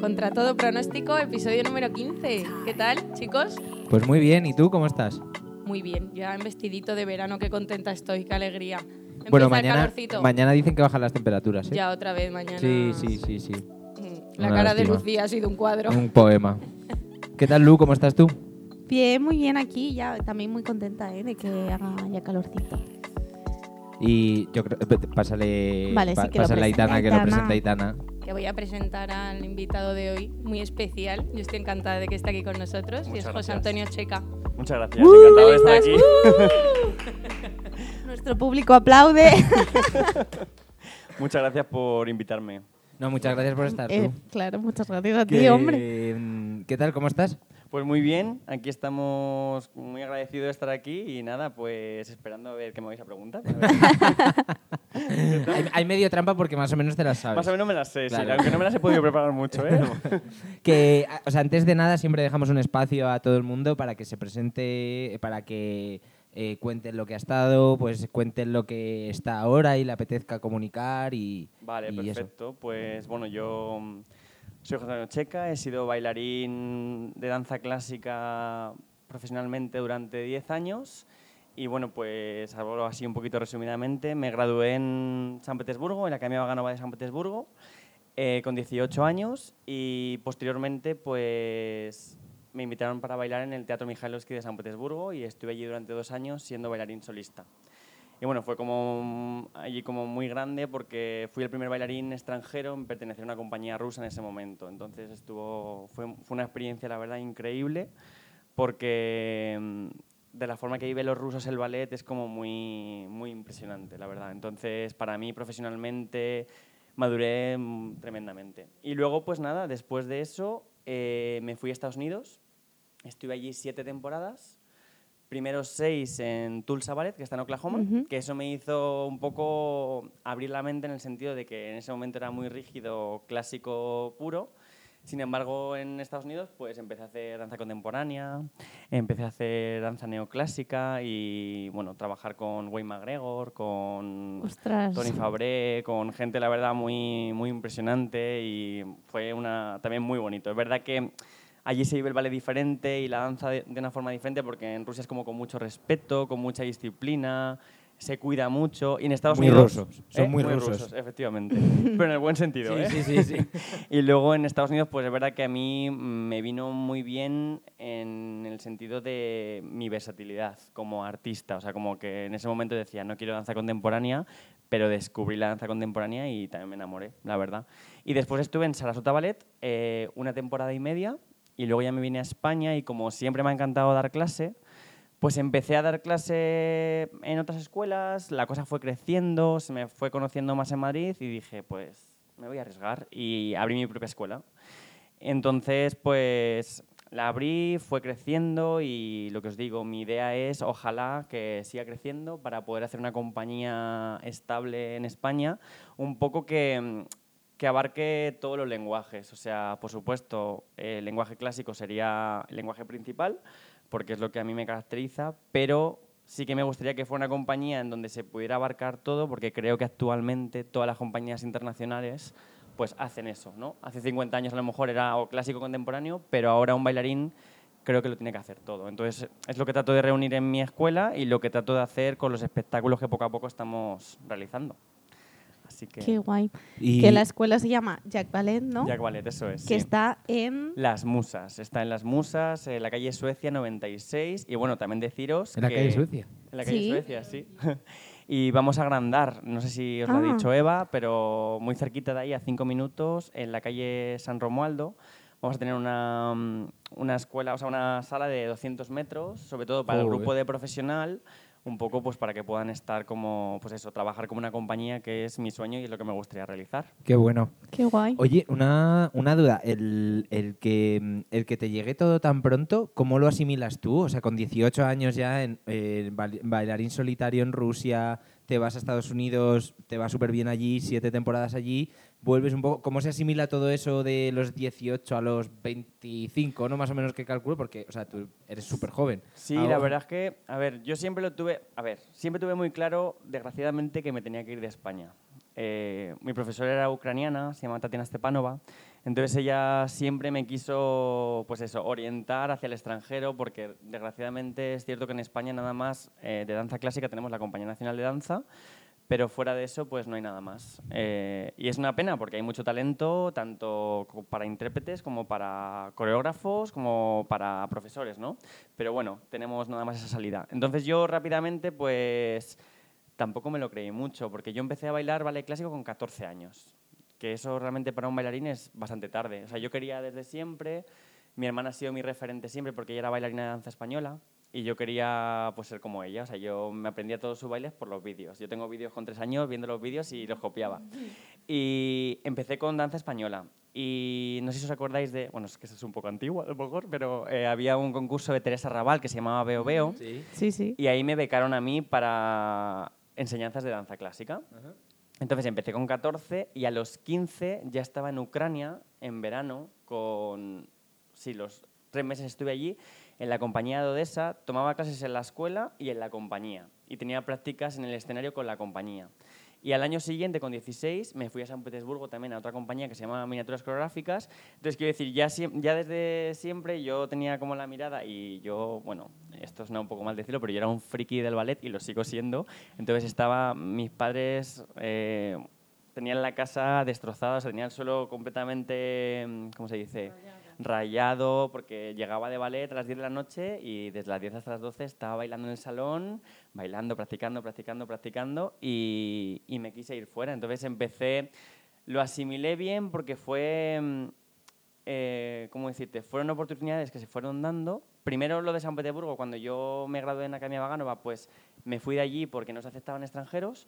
Contra todo pronóstico, episodio número 15. ¿Qué tal, chicos? Pues muy bien, ¿y tú cómo estás? Muy bien, ya en vestidito de verano, qué contenta estoy, qué alegría. Empieza bueno, el mañana, calorcito. mañana dicen que bajan las temperaturas, ¿eh? Ya otra vez mañana. Sí, sí, sí, sí. Mm, La Una cara de. Lucía ha sido un cuadro. Un poema. ¿Qué tal, Lu? ¿Cómo estás tú? Bien, muy bien aquí, ya también muy contenta ¿eh? de que haga ya calorcito. Y yo creo... eh, Pásale, Vale, sí, que pásale a Aitana, que lo presenta Aitana. Que voy a presentar al invitado de hoy, muy especial. Yo estoy encantada de que esté aquí con nosotros. y Muchas es José gracias. Antonio Checa. Muchas gracias, encantado de estar aquí. Nuestro público aplaude. Muchas gracias por invitarme. No, muchas gracias por estar Eh, tú. claro, muchas gracias a ti, hombre. mm, ¿Qué tal? ¿Cómo estás? Pues muy bien, aquí estamos muy agradecidos de estar aquí y nada, pues esperando a ver qué me vais a preguntar. hay, hay medio trampa porque más o menos te las sabes. Más o menos me las sé, sí, Claro. aunque no me las he podido preparar mucho, ¿eh? Que, o sea, antes de nada siempre dejamos un espacio a todo el mundo para que se presente, para que eh, cuenten lo que ha estado, pues cuenten lo que está ahora y le apetezca comunicar y Vale, y eso. perfecto. Pues bueno, yo mm, soy José Antonio Checa, he sido bailarín de danza clásica profesionalmente durante 10 años. Y bueno, pues hablo así un poquito resumidamente. Me gradué en San Petersburgo, en la Academia Vaganova de San Petersburgo, eh, con 18 años. Y posteriormente, pues me invitaron para bailar en el Teatro Mikhailovsky de San Petersburgo y estuve allí durante dos años siendo bailarín solista. Y bueno, fue como mm, allí como muy grande porque fui el primer bailarín extranjero en pertenecer a una compañía rusa en ese momento. Entonces estuvo, fue, fue una experiencia, la verdad, increíble porque mm, de la forma que viven los rusos el ballet es como muy, muy impresionante, la verdad. Entonces, para mí profesionalmente maduré mm, tremendamente. Y luego, pues nada, después de eso eh, me fui a Estados Unidos. Estuve allí siete temporadas primero seis en Tulsa Ballet, que está en Oklahoma, Ujú. que eso me hizo un poco abrir la mente en el sentido de que en ese momento era muy rígido, clásico puro. Sin embargo, en Estados Unidos pues empecé a hacer danza contemporánea, empecé a hacer danza neoclásica y bueno, trabajar con Wayne McGregor, con Ostras. Tony Fabré, con gente, la verdad, muy, muy impresionante y fue una, también muy bonito. Es verdad que allí se vive el ballet diferente y la danza de, de una forma diferente porque en Rusia es como con mucho respeto, con mucha disciplina, se cuida mucho y en Estados Muy Unidos... rusos, son muy rusos. efectivamente, pero en el buen sentido, ¿eh? Sí, sí, sí, sí. Y luego en Estados Unidos, pues es verdad que a mí me vino muy bien en el sentido de mi versatilidad como artista. O sea, como que en ese momento decía, no quiero danza contemporánea, pero descubrí la danza contemporánea y también me enamoré, la verdad. Y después estuve en Sarasota Ballet eh, una temporada y media y luego ya me vine a España y como siempre me ha encantado dar clase, pues empecé a dar clase en otras escuelas, la cosa fue creciendo, se me fue conociendo más en Madrid y dije, pues me voy a arriesgar y abrí mi propia escuela. Entonces, pues la abrí, fue creciendo y lo que os digo, mi idea es ojalá que siga creciendo para poder hacer una compañía estable en España, un poco que, que abarque todos los lenguajes. O sea, por supuesto, el lenguaje clásico sería el lenguaje principal, porque es lo que a mí me caracteriza, pero sí que me gustaría que fuera una compañía en donde se pudiera abarcar todo, porque creo que actualmente todas las compañías internacionales pues hacen eso, ¿no? Hace 50 años a lo mejor era o clásico contemporáneo, pero ahora un bailarín creo que lo tiene que hacer todo. Entonces es lo que trato de reunir en mi escuela y lo que trato de hacer con los espectáculos que poco a poco estamos realizando. Así que Qué guay. Y Que la escuela se llama Jack Ballet, ¿no? Jack Ballet, eso es. que sí. está en... Las Musas, está en Las Musas, en la calle Suecia 96 y bueno, también deciros en la que- calle Suecia. En la calle Sí. Suecia, sí. y vamos a agrandar, no sé si os lo ha Ah. dicho Eva, pero muy cerquita de ahí, a cinco minutos, en la calle San Romualdo, vamos a tener una, mm, una escuela, o sea, una sala de 200 metros, sobre todo para el Joder. grupo de profesional, un poco pues para que puedan estar como, pues eso, trabajar como una compañía que es mi sueño y es lo que me gustaría realizar. Qué bueno. Qué guay. Oye, una, una duda. El, el que, el que te llegue todo tan pronto, ¿cómo lo asimilas tú? O sea, con 18 años ya en eh, bail- bailarín solitario en Rusia, te vas a Estados Unidos, te va súper bien allí, siete temporadas allí. Vuelves un poco. ¿Cómo se asimila todo eso de los 18 a los 25, no más o menos que calculo? Porque, o sea, tú eres súper joven. Sí, la verdad es que, a ver, yo siempre lo tuve, a ver, siempre tuve muy claro, desgraciadamente, que me tenía que ir de España. Eh, mi profesora era ucraniana, se llama Tatiana Stepanova, entonces ella siempre me quiso, pues eso, orientar hacia el extranjero, porque desgraciadamente es cierto que en España nada más eh, de danza clásica tenemos la Compañía Nacional de Danza, pero fuera de eso pues no hay nada más. Eh, y es una pena porque hay mucho talento, tanto para intérpretes como para coreógrafos, como para profesores, ¿no? Pero bueno, tenemos nada más esa salida. Entonces yo rápidamente pues tampoco me lo creí mucho, porque yo empecé a bailar ballet clásico con 14 años, que eso realmente para un bailarín es bastante tarde. O sea, yo quería desde siempre, mi hermana ha sido mi referente siempre porque ella era bailarina de danza española y yo quería pues, ser como ella. O sea, yo me aprendía todos sus bailes por los vídeos. Yo tengo vídeos con tres años viendo los vídeos y los copiaba. Y empecé con danza española. Y no sé si os acordáis de, bueno, es que eso es un poco antiguo a lo mejor, pero eh, había un concurso de Teresa Raval que se llamaba Veo Veo. Sí, sí. Y ahí me becaron a mí para enseñanzas de danza clásica. Entonces empecé con 14 y a los 15 ya estaba en Ucrania en verano con... Sí, los tres meses estuve allí en la compañía de Odessa, tomaba clases en la escuela y en la compañía. Y tenía prácticas en el escenario con la compañía. Y al año siguiente, con 16, me fui a San Petersburgo también a otra compañía que se llama Miniaturas Coreográficas. Entonces, quiero decir, ya, ya desde siempre yo tenía como la mirada y yo, bueno, esto suena un poco mal decirlo, pero yo era un friki del ballet y lo sigo siendo. Entonces, estaba, mis padres eh, tenían la casa destrozada, o sea, tenían el suelo completamente, ¿cómo se dice? Rayado, porque llegaba de ballet a las 10 de la noche y desde las 10 hasta las 12 estaba bailando en el salón, bailando, practicando, practicando, practicando y, y me quise ir fuera. Entonces empecé, lo asimilé bien porque fue, mm, eh, ¿cómo decirte? Fueron oportunidades que se fueron dando. Primero lo de San Petersburgo, cuando yo me gradué en Academia Vaganova, pues me fui de allí porque no se aceptaban extranjeros.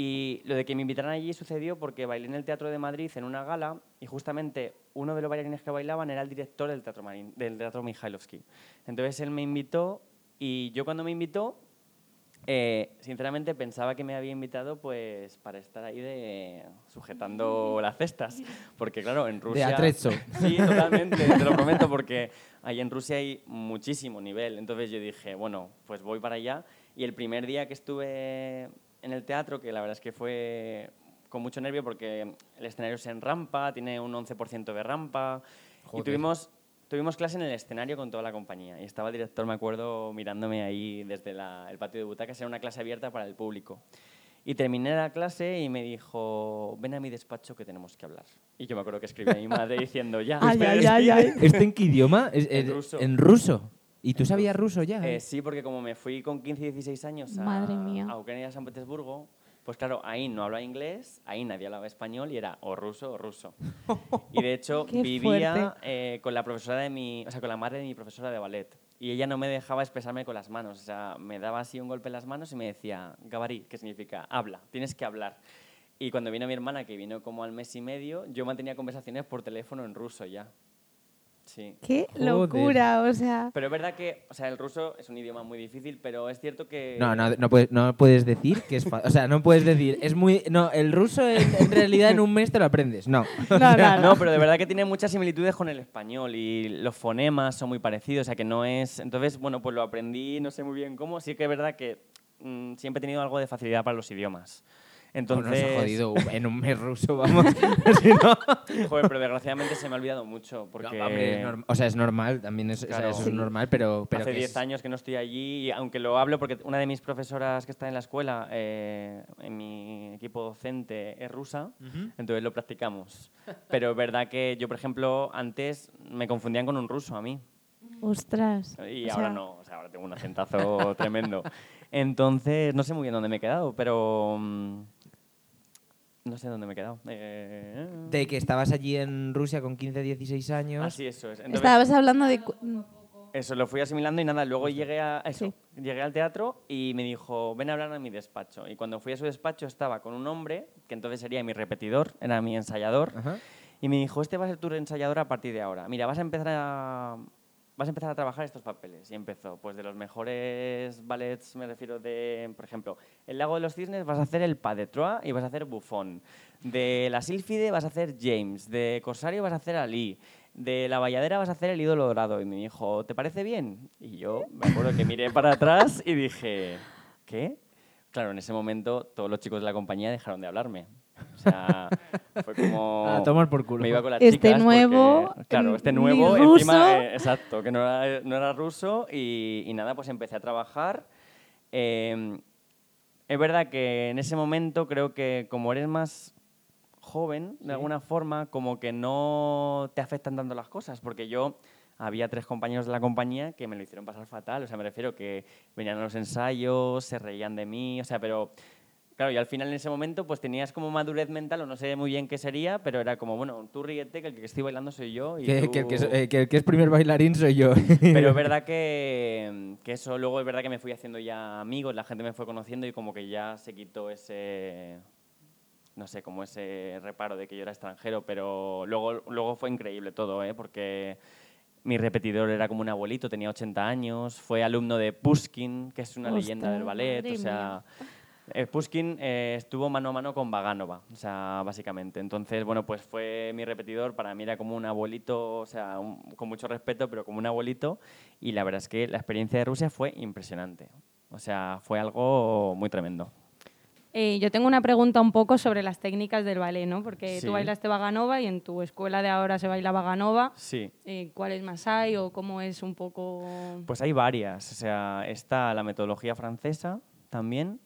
Y lo de que me invitaran allí sucedió porque bailé en el Teatro de Madrid en una gala y justamente uno de los bailarines que bailaban era el director del Teatro, Marín, del teatro Mikhailovsky. Entonces él me invitó y yo cuando me invitó, eh, sinceramente pensaba que me había invitado pues para estar ahí de sujetando las cestas. Porque claro, en Rusia... atrezzo. Sí, totalmente, te lo prometo, porque ahí en Rusia hay muchísimo nivel. Entonces yo dije, bueno, pues voy para allá. Y el primer día que estuve en el teatro, que la verdad es que fue con mucho nervio porque el escenario se enrampa, tiene un 11% de rampa. Y Joder. tuvimos, tuvimos clase en el escenario con toda la compañía. Y estaba el director, me acuerdo, mirándome ahí desde la- el patio de butacas. Era una clase abierta para el público. Y terminé la clase y me dijo, ven a mi despacho que tenemos que hablar. Y yo me acuerdo que escribí a mi madre diciendo, ya. Ay, ay. ¿Esto en qué idioma? Es- En es- ruso. En ruso. ¿Y tú sabías ruso ya? Eh, sí, porque como me fui con 15 y 16 años a, Madre mía. a Ucrania y a San Petersburgo, pues claro, ahí no hablaba inglés, ahí nadie hablaba español y era o ruso o ruso. Y de hecho vivía eh, con la profesora de mi, o sea, con la madre de mi profesora de ballet. Y ella no me dejaba expresarme con las manos, o sea, me daba así un golpe en las manos y me decía, Gabarí, que significa habla, tienes que hablar. Y cuando vino mi hermana, que vino como al mes y medio, yo mantenía conversaciones por teléfono en ruso ya. Sí. Qué Joder. locura, o sea. Pero es verdad que, o sea, el ruso es un idioma muy difícil, pero es cierto que... No, no, no puedes, no puedes decir que es O sea, no puedes decir. Es muy. No, el ruso en, en realidad en un mes te lo aprendes. No. No, no, no. No, pero de verdad que tiene muchas similitudes con el español y los fonemas son muy parecidos, o sea que no es... Entonces, bueno, pues lo aprendí, no sé muy bien cómo, sí que es verdad que mm, siempre he tenido algo de facilidad para los idiomas. Entonces, Nos ha jodido en un mes ruso, vamos. Si no- joder, pero desgraciadamente se me ha olvidado mucho porque... No, hombre, es norm- o sea, es normal, también es, o sea, Claro. eso es normal, pero, pero Hace que 10 es- años que no estoy allí y aunque lo hablo porque una de mis profesoras que está en la escuela, eh, en mi equipo docente, es rusa, entonces lo practicamos. Pero es verdad que yo, por ejemplo, antes me confundían con un ruso a mí Ostras. y o ahora sea, no, o sea, ahora tengo un acentazo tremendo. Entonces, no sé muy bien dónde me he quedado, pero... No sé dónde me he quedado. Eh, De que estabas allí en Rusia con 15, 16 años. Así, eso es. Entonces, Estabas hablando de. Eso, lo fui asimilando y nada, luego llegué a eso, llegué al teatro y me dijo, ven a hablar a mi despacho. Y cuando fui a su despacho estaba con un hombre, que entonces sería mi repetidor, era mi ensayador, Ajá. y me dijo, este va a ser tu ensayador a partir de ahora. Mira, vas a empezar a, vas a empezar a trabajar estos papeles. Y empezó, pues de los mejores ballets, me refiero de, por ejemplo, El lago de los cisnes vas a hacer el Pas de Troyes y vas a hacer Buffon. De La Sílfide vas a hacer James. De Corsario vas a hacer Ali. De La Valladera vas a hacer El ídolo dorado. Y me dijo, ¿te parece bien? Y yo me acuerdo que miré para atrás y dije, ¿qué? Claro, en ese momento todos los chicos de la compañía dejaron de hablarme. O sea, fue como... A tomar por culo. Me iba con las Este chicas nuevo, porque- claro, este nuevo, ruso. encima, eh, exacto, que no era, no era ruso y, y nada, pues empecé a trabajar. Eh, es verdad que en ese momento creo que como eres más joven, de alguna forma, como que no te afectan tanto las cosas, porque yo había tres compañeros de la compañía que me lo hicieron pasar fatal, o sea, me refiero que venían a los ensayos, se reían de mí, o sea, pero claro, y al final en ese momento pues tenías como madurez mental, o no sé muy bien qué sería, pero era como, bueno, tú ríete, que el que estoy bailando soy yo. Y Que, tú- que el que es, eh, que el que es primer bailarín soy yo. pero es verdad que, que eso luego es verdad que me fui haciendo ya amigos, la gente me fue conociendo y como que ya se quitó ese, no sé, como ese reparo de que yo era extranjero, pero luego, luego fue increíble todo, ¿eh? porque mi repetidor era como un abuelito, tenía 80 años, fue alumno de Pushkin, que es una leyenda del ballet, o sea... eh, Pushkin eh, estuvo mano a mano con Vaganova, o sea, básicamente. Entonces, bueno, pues fue mi repetidor, para mí era como un abuelito, o sea, un- con mucho respeto, pero como un abuelito. Y la verdad es que la experiencia de Rusia fue impresionante. O sea, fue algo muy tremendo. Eh, yo tengo una pregunta un poco sobre las técnicas del ballet, ¿no? Porque Sí. tú bailaste Vaganova y en tu escuela de ahora se baila Vaganova. Sí. Eh, ¿Cuáles más hay o cómo es un poco...? Pues hay varias. O sea, está la metodología francesa también,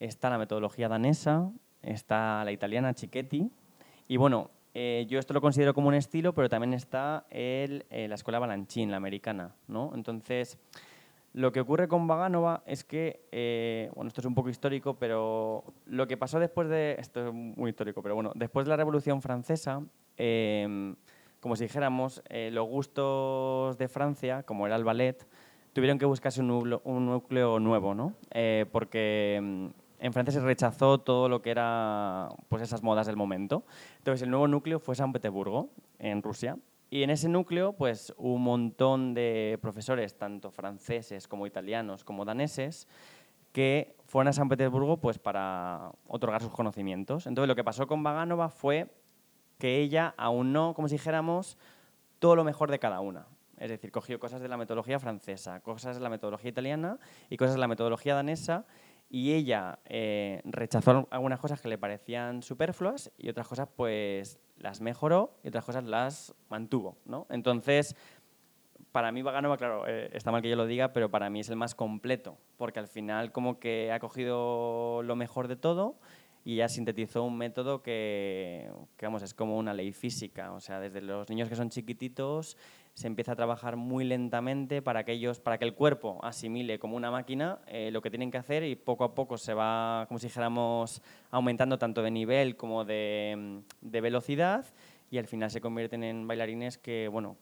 está la metodología danesa, está la italiana Cicchetti. Y bueno, eh, yo esto lo considero como un estilo, pero también está el, eh, la escuela Balanchín, la americana, ¿no? Entonces, lo que ocurre con Vaganova es que, eh, bueno, esto es un poco histórico, pero lo que pasó después de, esto es muy histórico, pero bueno, después de la Revolución Francesa, eh, como si dijéramos, los gustos de Francia, como era el ballet, tuvieron que buscarse un núcleo, un núcleo nuevo, ¿no? Porque mm, en Francia se rechazó todo lo que era pues esas modas del momento. Entonces el nuevo núcleo fue San Petersburgo, en Rusia. Y en ese núcleo, pues, un montón de profesores, tanto franceses como italianos como daneses, que fueron a San Petersburgo pues, para otorgar sus conocimientos. Entonces lo que pasó con Vaganova fue que ella no, como si dijéramos, todo lo mejor de cada una. Es decir, cogió cosas de la metodología francesa, cosas de la metodología italiana y cosas de la metodología danesa y ella eh, rechazó algunas cosas que le parecían superfluas y otras cosas pues las mejoró y otras cosas las mantuvo, ¿no? Entonces, para mí Vaganova, claro, eh, está mal que yo lo diga, pero para mí es el más completo, porque al final como que ha cogido lo mejor de todo y ya sintetizó un método que, que, vamos, es como una ley física. O sea, desde los niños que son chiquititos se empieza a trabajar muy lentamente para que, ellos, para que el cuerpo asimile como una máquina eh, lo que tienen que hacer y poco a poco se va, como si dijéramos, aumentando tanto de nivel como de, de velocidad y al final se convierten en bailarines que, bueno,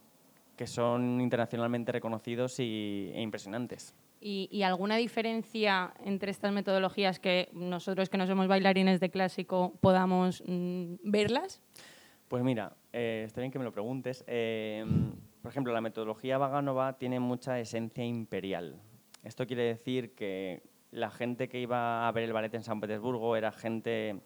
que son internacionalmente reconocidos y, e impresionantes. ¿Y, ¿Y, alguna diferencia entre estas metodologías que nosotros que no somos bailarines de clásico podamos mmm, verlas? Pues mira, eh, está bien que me lo preguntes. Eh, por ejemplo, la metodología Vaganova tiene mucha esencia imperial. Esto quiere decir que la gente que iba a ver el ballet en San Petersburgo era gente,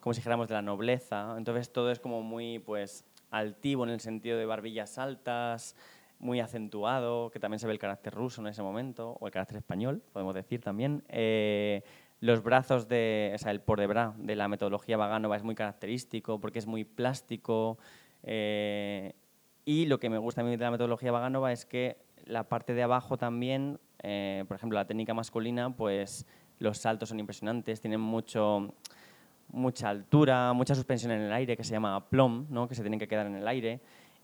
como si dijéramos, de la nobleza. Entonces todo es como muy, pues, altivo en el sentido de barbillas altas, muy acentuado, que también se ve el carácter ruso en ese momento, o el carácter español, podemos decir también. Eh, los brazos de, o sea, el por de bras de la metodología Vaganova es muy característico porque es muy plástico. Eh, y lo que me gusta a mí de la metodología Vaganova es que la parte de abajo también, eh, por ejemplo, la técnica masculina, pues los saltos son impresionantes, tienen mucho, mucha altura, mucha suspensión en el aire, que se llama plom, ¿no? que se tienen que quedar en el aire.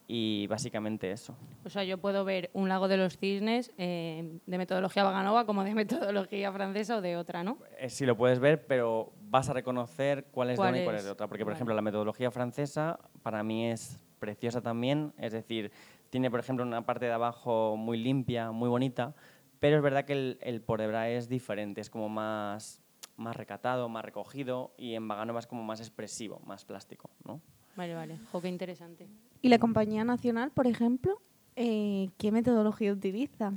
Y básicamente eso. O sea, yo puedo ver un lago de los cisnes eh, de metodología Vaganova como de metodología francesa o de otra, ¿no? Eh, sí, lo puedes ver, pero vas a reconocer cuál es de ¿Cuál una y cuál es? es de otra. Porque, por Vale. ejemplo, la metodología francesa para mí es preciosa también. Es decir, tiene, por ejemplo, una parte de abajo muy limpia, muy bonita, pero es verdad que el, el por es diferente, es como más, más recatado, más recogido, y en Vaganova es como más expresivo, más plástico, ¿no? Vale, vale. Jo, qué interesante. ¿Y la compañía nacional, por ejemplo? Eh, ¿Qué metodología utiliza?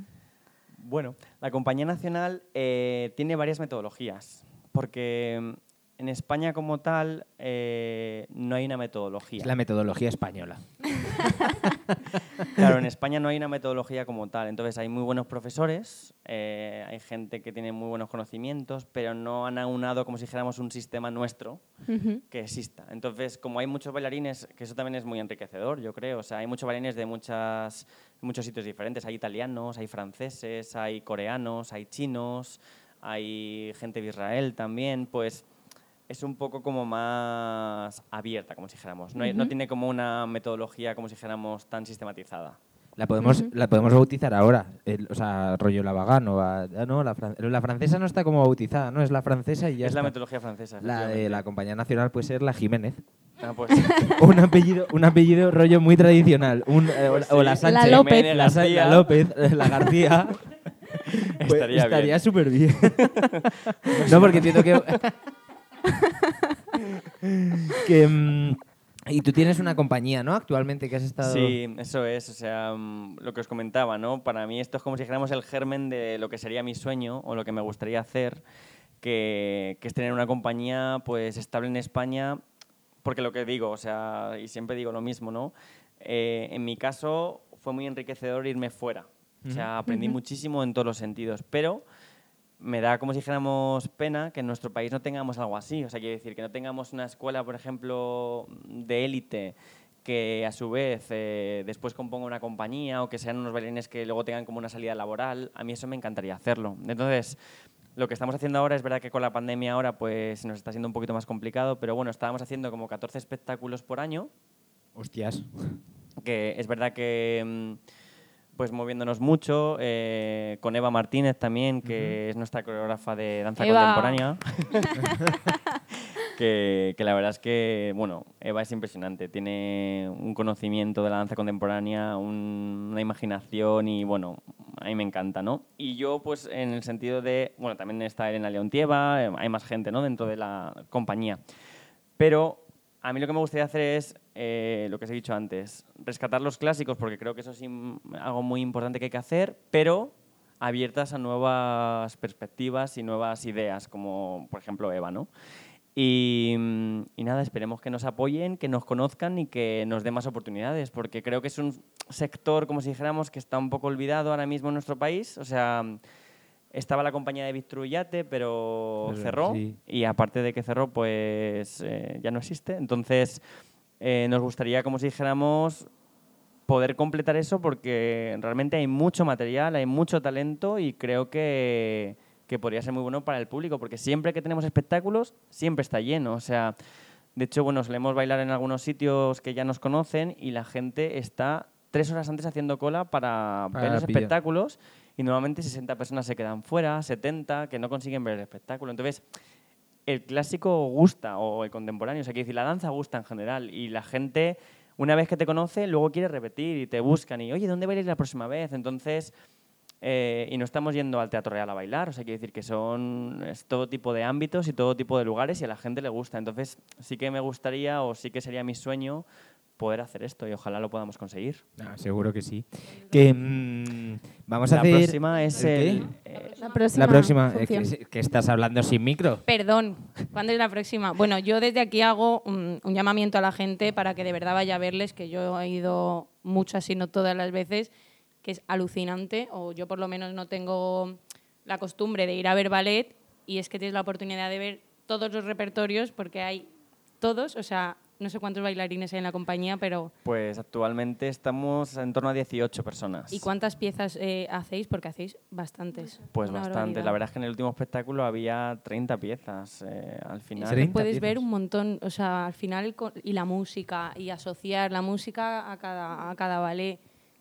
Bueno, la Compañía Nacional eh, tiene varias metodologías, porque en España como tal eh, no hay una metodología. Es la metodología española. Claro, en España no hay una metodología como tal. Entonces hay muy buenos profesores, eh, hay gente que tiene muy buenos conocimientos, pero no han aunado como si dijéramos un sistema nuestro Ujú. que exista. Entonces, como hay muchos bailarines, que eso también es muy enriquecedor, yo creo. O sea, hay muchos bailarines de muchas, muchos sitios diferentes. Hay italianos, hay franceses, hay coreanos, hay chinos, hay gente de Israel también. Pues es un poco como más abierta, como si dijéramos. No, hay- no tiene como una metodología, como si dijéramos, tan sistematizada. La podemos, la podemos bautizar ahora. el- o sea, rollo la vagano. ah, no, la, fran- la francesa no está como bautizada, ¿no? Es la francesa y ya es la metodología francesa. La de la compañía nacional puede ser la Jiménez. Ah, pues, O un apellido, un apellido rollo muy tradicional. Un, eh, o- Pues o la. Sánchez. La López. Jiménez La, la García. López, eh, la García. Pues Estaría bien. estaría súper bien. no, porque entiendo que. que mm, y tú tienes una compañía, ¿no? Actualmente que has estado. Sí, eso es, o sea, mm, lo que os comentaba, ¿no? Para mí esto es como si dijéramos el germen de lo que sería mi sueño o lo que me gustaría hacer, que, que es tener una compañía pues estable en España, porque lo que digo, o sea, y siempre digo lo mismo, ¿no? Eh, en mi caso fue muy enriquecedor irme fuera, o sea, aprendí muchísimo en todos los sentidos, pero me da como si dijéramos pena que en nuestro país no tengamos algo así. O sea, quiero decir, que no tengamos una escuela, por ejemplo, de élite que a su vez eh, después componga una compañía o que sean unos bailarines que luego tengan como una salida laboral. A mí eso me encantaría hacerlo. Entonces, lo que estamos haciendo ahora es verdad que con la pandemia ahora pues nos está siendo un poquito más complicado, pero bueno, estábamos haciendo como 14 espectáculos por año Hostias. que es verdad que mm, pues moviéndonos mucho, eh, con Eva Martínez también, que es nuestra coreógrafa de danza Eva. contemporánea. que, que la verdad es que, bueno, Eva es impresionante, tiene un conocimiento de la danza contemporánea, un- una imaginación y, bueno, a mí me encanta, ¿no? Y yo, pues, en el sentido de, bueno, también está Elena Leontieva, eh, hay más gente, ¿no?, dentro de la compañía. Pero a mí lo que me gustaría hacer es eh, lo que os he dicho antes, rescatar los clásicos, porque creo que eso es algo muy importante que hay que hacer, pero abiertas a nuevas perspectivas y nuevas ideas, como por ejemplo Eva, ¿no? Y, y nada, esperemos que nos apoyen, que nos conozcan y que nos den más oportunidades, porque creo que es un sector, como si dijéramos, que está un poco olvidado ahora mismo en nuestro país. O sea, estaba la compañía de Victruyate, pero Pero, cerró. sí. Y aparte de que cerró, pues eh, ya no existe. Entonces, eh, nos gustaría, como si dijéramos, poder completar eso porque realmente hay mucho material, hay mucho talento y creo que, que podría ser muy bueno para el público porque siempre que tenemos espectáculos, siempre está lleno. O sea, de hecho, bueno, solemos bailar en algunos sitios que ya nos conocen y la gente está tres horas antes haciendo cola para, Para ver los pillar. espectáculos y normalmente 60 personas se quedan fuera, 70 que no consiguen ver el espectáculo. Entonces, el clásico gusta o el contemporáneo, o sea, quiero decir, la danza gusta en general y la gente, una vez que te conoce, luego quiere repetir y te buscan y, oye, ¿dónde vais a ir la próxima vez? Entonces, eh, y no estamos yendo al Teatro Real a bailar, o sea, quiero decir que son es todo tipo de ámbitos y todo tipo de lugares y a la gente le gusta. Entonces, sí que me gustaría o sí que sería mi sueño poder hacer esto y ojalá lo podamos conseguir. Ah, seguro que sí. Que mm, vamos a la hacer. próxima es ¿El qué? el... eh, La próxima, La próxima. eh, función. que, que estás hablando sin micro. Perdón, ¿cuándo es la próxima? Bueno, yo desde aquí hago un, un llamamiento a la gente para que de verdad vaya a verles, que yo he ido muchas, si no todas las veces, que es alucinante, o yo por lo menos no tengo la costumbre de ir a ver ballet, y es que tienes la oportunidad de ver todos los repertorios, porque hay todos, o sea, no sé cuántos bailarines hay en la compañía, pero... Pues actualmente estamos en torno a 18 personas. ¿Y cuántas piezas eh, hacéis? Porque hacéis bastantes. Pues Una bastante. barbaridad. La verdad es que en el último espectáculo había 30 piezas eh, al final. ¿Treinta? 30 puedes ver un montón, o sea, al final, y la música, y asociar la música a cada, a cada ballet.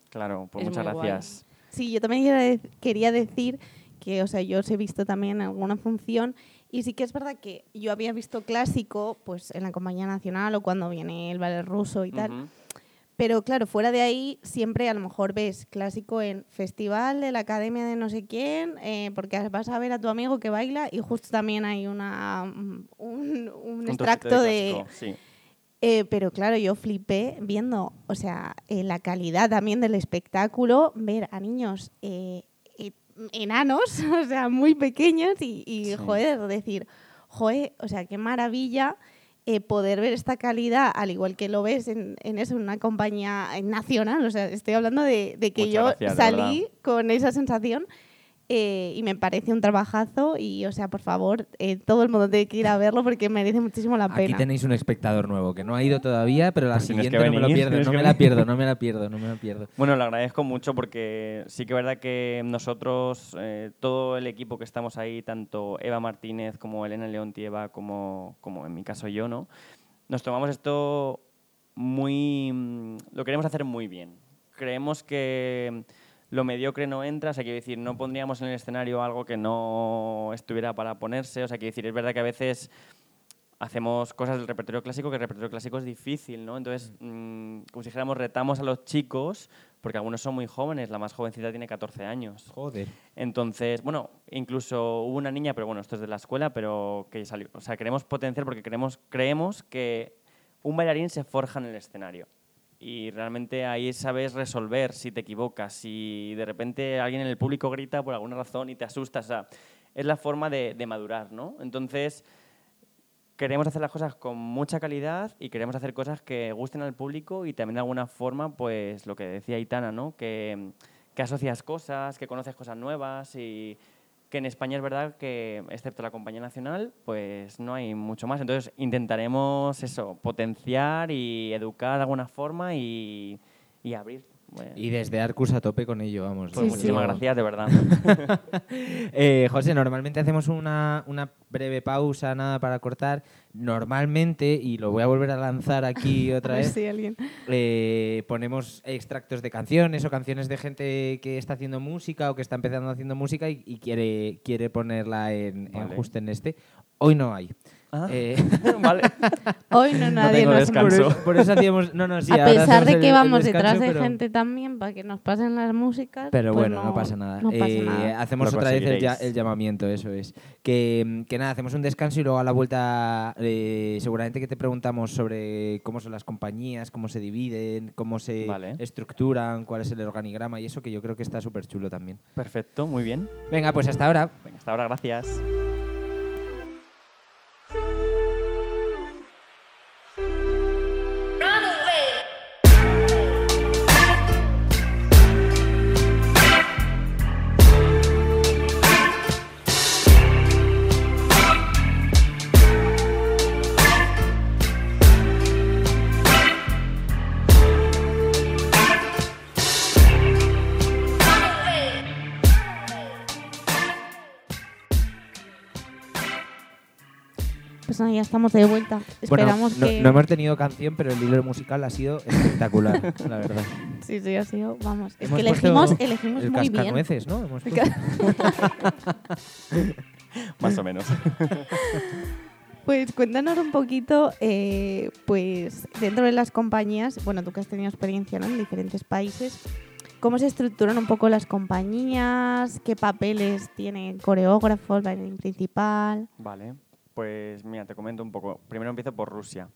Claro, pues Es muchas guay. gracias. Sí, yo también quería dec- quería decir que, o sea, yo os he visto también en alguna función y sí que es verdad que yo había visto clásico pues en la compañía nacional o cuando viene el ballet ruso y tal. Pero claro, fuera de ahí siempre a lo mejor ves clásico en festival de la academia de no sé quién, eh, porque vas a ver a tu amigo que baila y justo también hay una, mm, un, un Un trocito extracto de... clásico, sí. Eh, pero claro, yo flipé viendo, o sea, eh, la calidad también del espectáculo, ver a niños enanos, o sea, muy pequeños y, y, Sí. joder, decir, joder, o sea, qué maravilla eh, poder ver esta calidad, al igual que lo ves en, en eso, en una compañía nacional, o sea, estoy hablando de, de que Muchas yo gracias, salí con esa sensación eh, y me parece un trabajazo y, o sea, por favor, eh, todo el mundo tiene que ir a verlo porque merece muchísimo la Aquí pena. tenéis un espectador nuevo que no ha ido todavía, pero la Pues siguiente no me lo pierdo, no me la pierdo, no me la pierdo, no me la pierdo. Bueno, lo agradezco mucho porque sí que es verdad que nosotros, eh, todo el equipo que estamos ahí, tanto Eva Martínez como Elena Leontieva, como, como en mi caso yo, ¿no? Nos tomamos esto muy... mm, Lo queremos hacer muy bien. Creemos que lo mediocre no entra, o sea, quiero decir, no pondríamos en el escenario algo que no estuviera para ponerse, o sea, quiero decir, es verdad que a veces hacemos cosas del repertorio clásico, que el repertorio clásico es difícil, ¿no? Entonces, mm, como si dijéramos, retamos a los chicos, porque algunos son muy jóvenes, la más jovencita tiene 14 años. Joder. Entonces, bueno, incluso hubo una niña, pero bueno, esto es de la escuela, pero que salió. O sea, queremos potenciar porque queremos, creemos que un bailarín se forja en el escenario. Y realmente ahí sabes resolver si te equivocas, si de repente alguien en el público grita por alguna razón y te asustas. Es la forma de, de madurar, ¿no? Entonces, queremos hacer las cosas con mucha calidad y queremos hacer cosas que gusten al público y también de alguna forma, pues lo que decía Itana, ¿no? Que, que asocias cosas, que conoces cosas nuevas y que en España es verdad que, excepto la compañía nacional, pues no hay mucho más. Entonces intentaremos eso, potenciar y educar de alguna forma y, y abrir. Bueno, Y desde Arcus a tope con ello, vamos. pues Sí, muchísimas sí. gracias, de verdad. Eh, José, normalmente hacemos una, una breve pausa, nada para cortar. Normalmente, y lo voy a volver a lanzar aquí otra vez, alguien- eh, ponemos extractos de canciones o canciones de gente que está haciendo música o que está empezando haciendo música y, y quiere, quiere ponerla en, en Vale. justo en este. Hoy no hay. Ah, Eh, vale. Hoy no nadie tengo nos descanso. por, eso, por eso hacíamos. No, no, sí, a pesar de el- que el vamos descanso, detrás de pero- gente también para que nos pasen las músicas. Pero pues bueno, no, pasa nada. No pasa Eh, nada. Hacemos otra vez el, el llamamiento, eso es. Que, que nada, hacemos un descanso y luego a la vuelta eh, seguramente que te preguntamos sobre cómo son las compañías, cómo se dividen, cómo se Vale. estructuran, cuál es el organigrama y eso que yo creo que está súper chulo también. Perfecto, muy bien. Venga, pues hasta ahora. Venga, hasta ahora, gracias. Ya estamos de vuelta. Bueno, Esperamos no, que. no hemos tenido canción, pero el hilo musical ha sido espectacular, la verdad. Sí, sí, ha sido. Vamos. Es que elegimos, elegimos el muy bien. cascanueces, ¿no? Hemos. Más o menos. Pues cuéntanos un poquito, eh, pues dentro de las compañías, bueno, tú que has tenido experiencia ¿no? en diferentes países, ¿cómo se estructuran un poco las compañías? ¿Qué papeles tiene el coreógrafo, el bailarín principal? Vale, pues mira, te comento un poco. Primero empiezo por Rusia.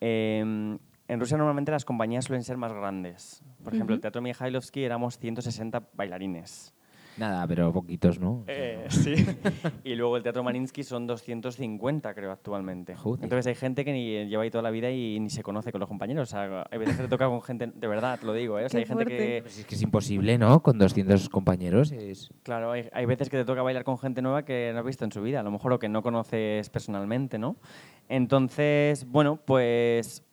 Eh, en Rusia normalmente las compañías suelen ser más grandes. Por ejemplo, el Ujú. Teatro Mikhailovsky éramos 160 bailarines. Nada, pero poquitos, ¿no? Eh, sí. y luego el Teatro Marinsky son 250, creo, actualmente. Joder. Entonces hay gente que ni lleva ahí toda la vida y ni se conoce con los compañeros. O sea, hay veces que te toca con gente, de verdad, te lo digo, ¿eh? O sea, hay gente fuerte. que, Pues es que es imposible, ¿no? Con 200 compañeros es... Claro, hay, hay veces que te toca bailar con gente nueva que no has visto en su vida, a lo mejor o que no conoces personalmente, ¿no? Entonces, bueno, pues,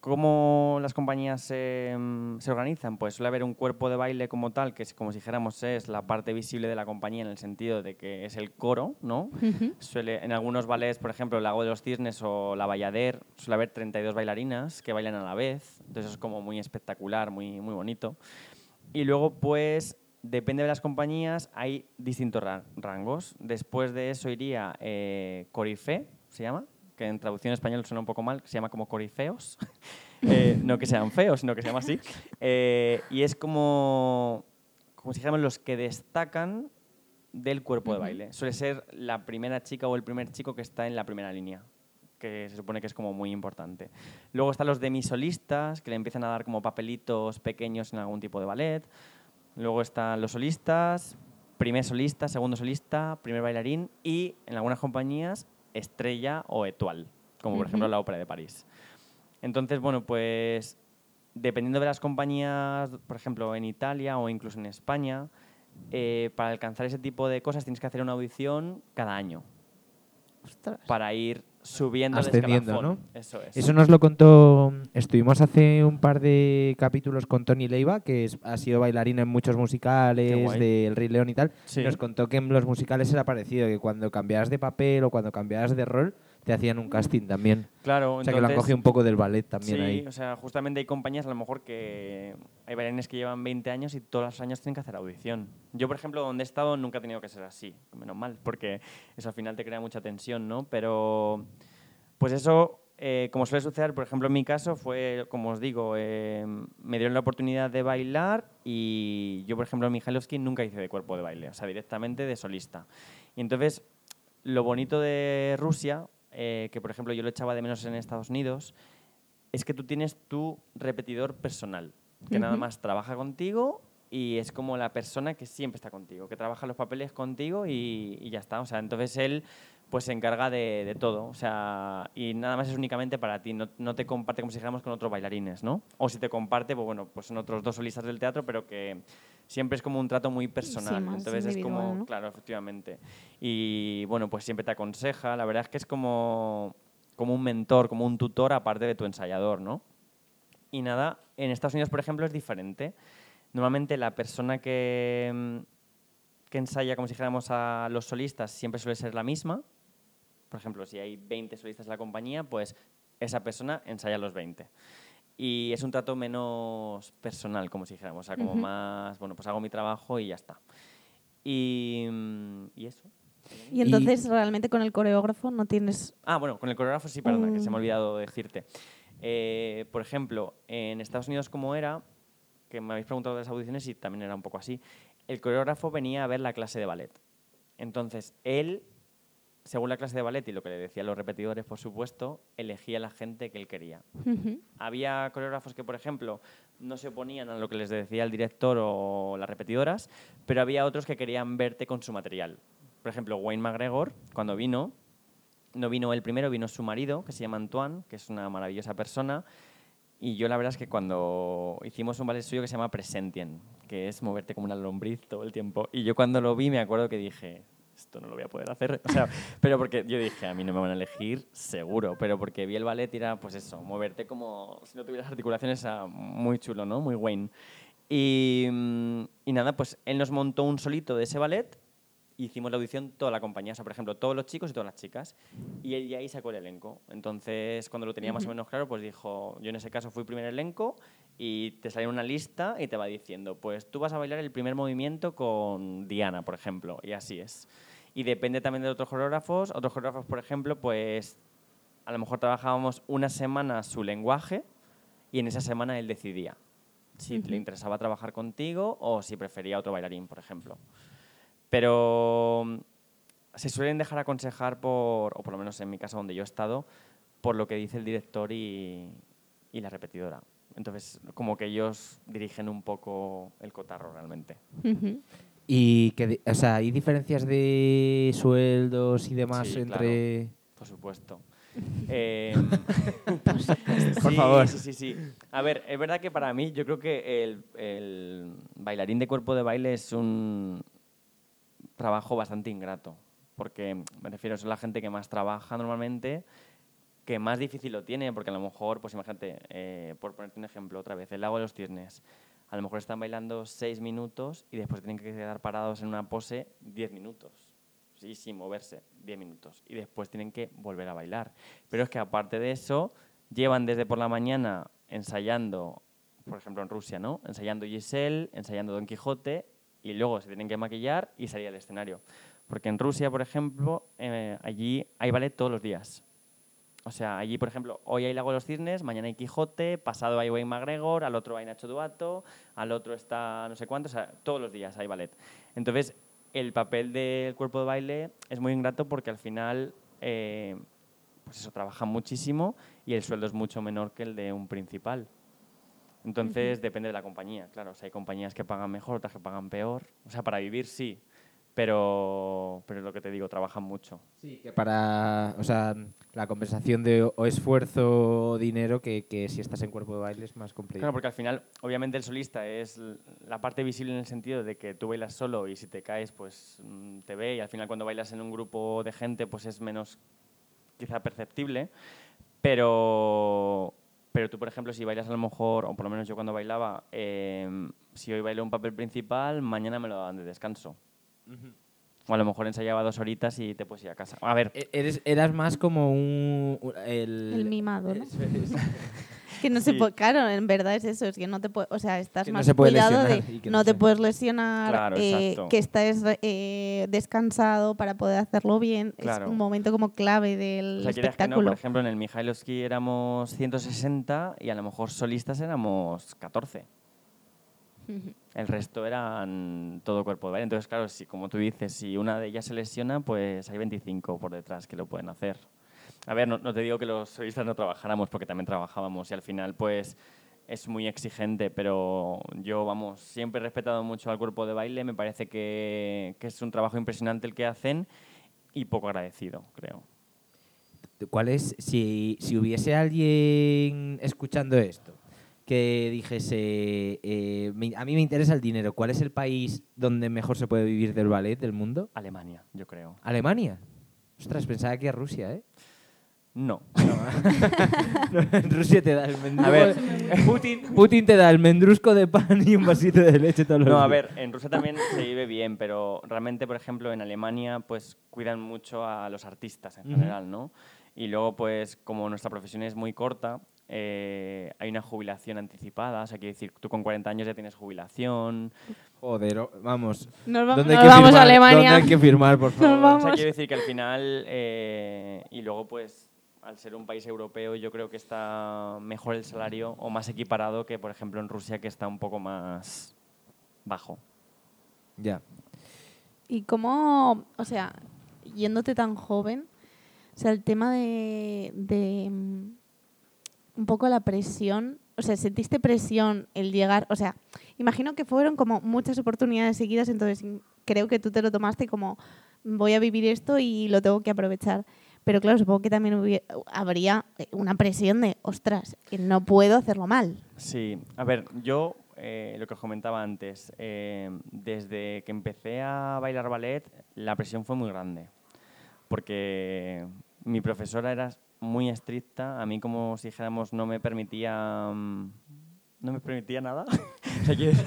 ¿cómo las compañías se, mm, se organizan? Pues suele haber un cuerpo de baile como tal, que es como si dijéramos es la parte visible de la compañía en el sentido de que es el coro, ¿no? Suele, en algunos ballets, por ejemplo, el Lago de los Cisnes o la Bayader, suele haber 32 bailarinas que bailan a la vez. Entonces es como muy espectacular, muy, muy bonito. Y luego, pues, depende de las compañías, hay distintos ra- rangos. Después de eso iría eh, Corifé, se llama, que en traducción español suena un poco mal, se llama como Corifeos. Eh, no que sean feos, sino que se llama así. Eh, y es como, como si dijéramos los que destacan del cuerpo de baile. Suele ser la primera chica o el primer chico que está en la primera línea. que se supone que es como muy importante. Luego están los demisolistas, que le empiezan a dar como papelitos pequeños en algún tipo de ballet. Luego están los solistas, primer solista, segundo solista, primer bailarín y en algunas compañías estrella o étoile, como por ejemplo la Ópera de París. Entonces, bueno, pues dependiendo de las compañías, por ejemplo, en Italia o incluso en España, eh, para alcanzar ese tipo de cosas tienes que hacer una audición cada año Ostras. para ir subiendo Ascendiendo. ¿no? Eso es. Eso nos lo contó. Estuvimos hace un par de capítulos con Tony Leiva, que es- ha sido bailarina en muchos musicales del Rey León y tal. Sí. Nos contó que en los musicales era parecido, que cuando cambiabas de papel o cuando cambiabas de rol, te hacían un casting también. Claro, O sea, que lo han entonces- cogido un poco del ballet también sí, ahí. o sea, justamente hay compañías a lo mejor que hay bailarines que llevan 20 años y todos los años tienen que hacer audición. Yo, por ejemplo, donde he estado nunca he tenido que ser así, menos mal, porque eso al final te crea mucha tensión, ¿no? Pero, pues eso, eh, como suele suceder, por ejemplo, en mi caso fue, como os digo, eh, me dieron la oportunidad de bailar y yo, por ejemplo, en Mijailovsky nunca hice de cuerpo de baile, o sea, directamente de solista. Y entonces, lo bonito de Rusia, eh, que por ejemplo yo lo echaba de menos en Estados Unidos, es que tú tienes tu repetidor personal, que nada más trabaja contigo y es como la persona que siempre está contigo, que trabaja los papeles contigo y, y ya está. O sea, entonces él pues se encarga de, de todo, o sea, y nada más es únicamente para ti, no, no te comparte como si dijéramos con otros bailarines, ¿no? O si te comparte, pues bueno, pues son otros dos solistas del teatro, pero que siempre es como un trato muy personal. más entonces es como, ¿no? claro, efectivamente. Y bueno, pues siempre te aconseja, la verdad es que es como, como un mentor, como un tutor aparte de tu ensayador, ¿no? Y nada, en Estados Unidos, por ejemplo, es diferente. Normalmente la persona que, mm, que ensaya, como si dijéramos, a los solistas siempre suele ser la misma. Por ejemplo, si hay 20 solistas en la compañía, pues esa persona ensaya a los 20. Y es un trato menos personal, como si dijéramos, o sea, como Ujú. más, bueno, pues hago mi trabajo y ya está. Y, mm, y eso. Y entonces realmente con el coreógrafo no tienes... Ah, bueno, con el coreógrafo sí, perdona, que se me ha olvidado decirte. Eh, por ejemplo, en Estados Unidos, como era, que me habéis preguntado de las audiciones y también era un poco así, el coreógrafo venía a ver la clase de ballet. Entonces, él, según la clase de ballet y lo que le decían los repetidores, por supuesto, elegía la gente que él quería. Había coreógrafos que, por ejemplo, no se oponían a lo que les decía el director o las repetidoras, pero había otros que querían verte con su material. Por ejemplo, Wayne McGregor, cuando vino, no vino él primero, vino su marido, que se llama Antoine, que es una maravillosa persona. Y yo la verdad es que cuando hicimos un ballet suyo que se llama Presentien, que es moverte como una lombriz todo el tiempo, y yo cuando lo vi me acuerdo que dije, esto no lo voy a poder hacer. O sea, pero porque yo dije, a mí no me van a elegir, seguro, pero porque vi el ballet y era, pues eso, moverte como si no tuvieras articulaciones, era muy chulo, ¿no? Muy Wayne. Y, mm, y nada, pues él nos montó un solito de ese ballet hicimos la audición toda la compañía, o sea, por ejemplo, todos los chicos y todas las chicas. Y él ya ahí sacó el elenco. Entonces, cuando lo tenía más o menos claro, pues dijo, yo en ese caso fui primer elenco y te sale una lista y te va diciendo, pues tú vas a bailar el primer movimiento con Diana, por ejemplo, y así es. Y depende también de otros coreógrafos. Otros coreógrafos, por ejemplo, pues a lo mejor trabajábamos una semana su lenguaje y en esa semana él decidía si le interesaba trabajar contigo o si prefería otro bailarín, por ejemplo. Pero mm, se suelen dejar aconsejar por, o por lo menos en mi caso donde yo he estado, por lo que dice el director y, y la repetidora. Entonces, como que ellos dirigen un poco el cotarro realmente. Y que, o sea, hay diferencias de sueldos y demás Sí, entre... Por supuesto. Eh, Por favor. Sí, sí, sí. A ver, es verdad que para mí yo creo que el, el bailarín de cuerpo de baile es un trabajo bastante ingrato. Porque me refiero, es la gente que más trabaja normalmente, que más difícil lo tiene, porque a lo mejor, pues imagínate, eh, por ponerte un ejemplo otra vez, el lago de los cisnes. A lo mejor están bailando seis minutos y después tienen que quedar parados en una pose diez minutos. Sí, sin moverse, 10 minutos. Y después tienen que volver a bailar. Pero es que aparte de eso, llevan desde por la mañana ensayando, por ejemplo en Rusia, ¿no? Ensayando Giselle, ensayando Don Quijote, y luego se tienen que maquillar y salir al escenario. Porque en Rusia, por ejemplo, eh, allí hay ballet todos los días. O sea, allí, por ejemplo, hoy hay Lago de los Cisnes, mañana hay Quijote, pasado hay Wayne McGregor, al otro hay Nacho Duato, al otro está no sé cuánto, o sea, todos los días hay ballet. Entonces, el papel del cuerpo de baile es muy ingrato porque al final, eh, pues eso, trabajan muchísimo y el sueldo es mucho menor que el de un principal. Entonces depende de la compañía, claro. O sea, hay compañías que pagan mejor, otras que pagan peor. O sea, para vivir sí, pero, pero es lo que te digo, trabajan mucho. Sí, que para, o sea, la compensación de o esfuerzo o dinero que, que si estás en cuerpo de baile es más complicado. Claro, porque al final, obviamente el solista es la parte visible en el sentido de que tú bailas solo y si te caes, pues mm, te ve y al final cuando bailas en un grupo de gente, pues es menos quizá perceptible, pero, pero tú, por ejemplo, si bailas a lo mejor, o por lo menos yo cuando bailaba, em, si hoy bailo un papel principal, mañana me lo dan de descanso. O a lo mejor ensayaba dos horitas y te puedes ir a casa. A ver, E- Eres, eras más como un... un- El, El mimado, ¿no? Es. Que no se Sí. puede, claro, en verdad es eso, es que no te puede, o sea, estás Que no más se puede cuidado de que no no te puedes lesionar, Claro, eh, que estés eh, descansado para poder hacerlo bien, es Claro. un momento como clave del O sea, quieras que no, espectáculo. por ejemplo, en el Mihailovsky éramos 160 y a lo mejor solistas éramos 14. El resto eran todo cuerpo de baile. Entonces, claro, si, como tú dices, si una de ellas se lesiona, pues hay 25 por detrás que lo pueden hacer. A ver, no, no te digo que los solistas no trabajáramos, porque también trabajábamos y al final, pues, es muy exigente, pero yo, vamos, siempre he respetado mucho al cuerpo de baile. Me parece que, que es un trabajo impresionante el que hacen y poco agradecido, creo. ¿Cuál es, si, si hubiese alguien escuchando esto que dijese, eh, me- a mí me interesa el dinero, ¿cuál es el país donde mejor se puede vivir del ballet del mundo? Alemania, yo creo. Alemania. Ostras, pensaba que Rusia, ¿eh? No. No, en Rusia te da el mendrusco. A ver. Putin, Putin te da el mendrusco de pan y un vasito de leche todos los No, a días. ver, en Rusia también se vive bien, pero realmente, por ejemplo, en Alemania, pues cuidan mucho a los artistas en general, ¿no? Y luego, pues, como nuestra profesión es muy corta, eh, hay una jubilación anticipada, o sea, quiere decir, tú con 40 años ya tienes jubilación. Joder, vamos. Nos va- ¿Dónde hay nos que vamos a? Alemania. ¿Dónde hay que firmar, por favor? Nos vamos. O sea, quiero decir que al final, eh, y luego, pues, al ser un país europeo, yo creo que está mejor el salario o más equiparado que, por ejemplo, en Rusia, que está un poco más bajo. Ya. ¿Y cómo, o sea, yéndote tan joven, o sea, el tema de, de mm, un poco la presión, o sea, ¿sentiste presión el llegar? O sea, imagino que fueron como muchas oportunidades seguidas, entonces mm, creo que tú te lo tomaste como voy a vivir esto y lo tengo que aprovechar. Pero claro, supongo que también hubie- habría eh, una presión de, ostras, no puedo hacerlo mal. Sí, a ver, yo eh, lo que os comentaba antes, eh, desde que empecé a bailar ballet, la presión fue muy grande, porque mi profesora era muy estricta, a mí como si dijéramos no me permitía, mm, no me permitía nada. O sea, quiero,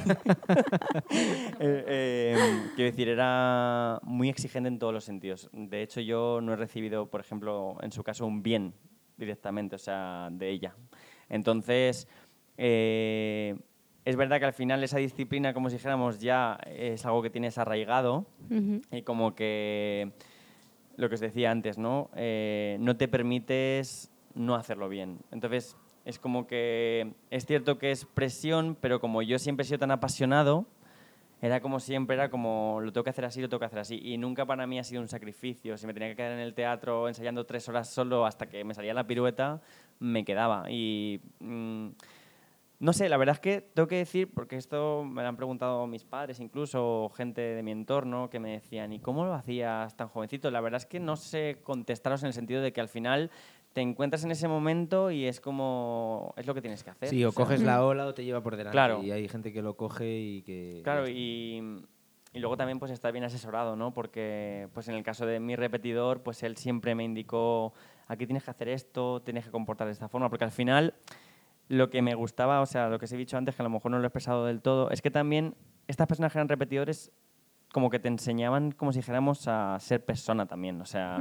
Eh, eh, quiero decir, era muy exigente en todos los sentidos. De hecho, yo no he recibido, por ejemplo, en su caso, un bien directamente, o sea, de ella. Entonces, eh, es verdad que al final esa disciplina, como si dijéramos, ya es algo que tienes arraigado y como que lo que os decía antes, ¿no? No te permites no hacerlo bien. Entonces, es como que es cierto que es presión, pero como yo siempre he sido tan apasionado, era como siempre, era como lo tengo que hacer así, lo tengo que hacer así. Y nunca para mí ha sido un sacrificio. Si me tenía que quedar en el teatro ensayando tres horas solo hasta que me salía la pirueta, me quedaba. Y mm, no sé, la verdad es que tengo que decir, porque esto me lo han preguntado mis padres, incluso gente de mi entorno, que me decían, ¿y cómo lo hacías tan jovencito? La verdad es que no sé contestaros en el sentido de que al final te encuentras en ese momento y es como, es lo que tienes que hacer. Sí, o O sea, coges la ola o te lleva por delante. Claro. Y hay gente que lo coge y que... Claro, y, y luego también pues estar bien asesorado, ¿no? Porque pues en el caso de mi repetidor, pues él siempre me indicó, aquí tienes que hacer esto, tienes que comportar de esta forma, porque al final lo que me gustaba, o sea, lo que os he dicho antes, que a lo mejor no lo he expresado del todo, es que también estas personas que eran repetidores como que te enseñaban, como si dijéramos, a ser persona también, o sea,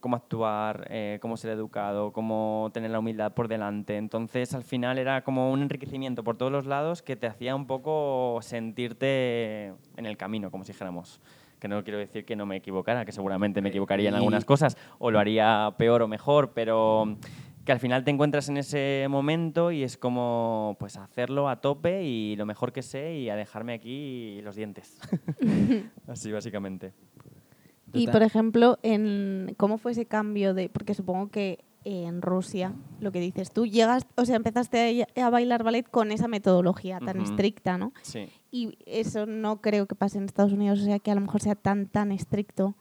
cómo actuar, eh, cómo ser educado, cómo tener la humildad por delante. Entonces, al final era como un enriquecimiento por todos los lados que te hacía un poco sentirte en el camino, como si dijéramos. Que no quiero decir que no me equivocara, que seguramente me equivocaría en algunas cosas o lo haría peor o mejor, pero que al final te encuentras en ese momento y es como pues hacerlo a tope y lo mejor que sé y a dejarme aquí los dientes. Así básicamente. Y por ejemplo, en ¿cómo fue ese cambio de porque supongo que en Rusia, lo que dices tú, llegas, o sea, empezaste a, a bailar ballet con esa metodología tan estricta, ¿no? Sí. Y eso no creo que pase en Estados Unidos, o sea, que a lo mejor sea tan tan estricto.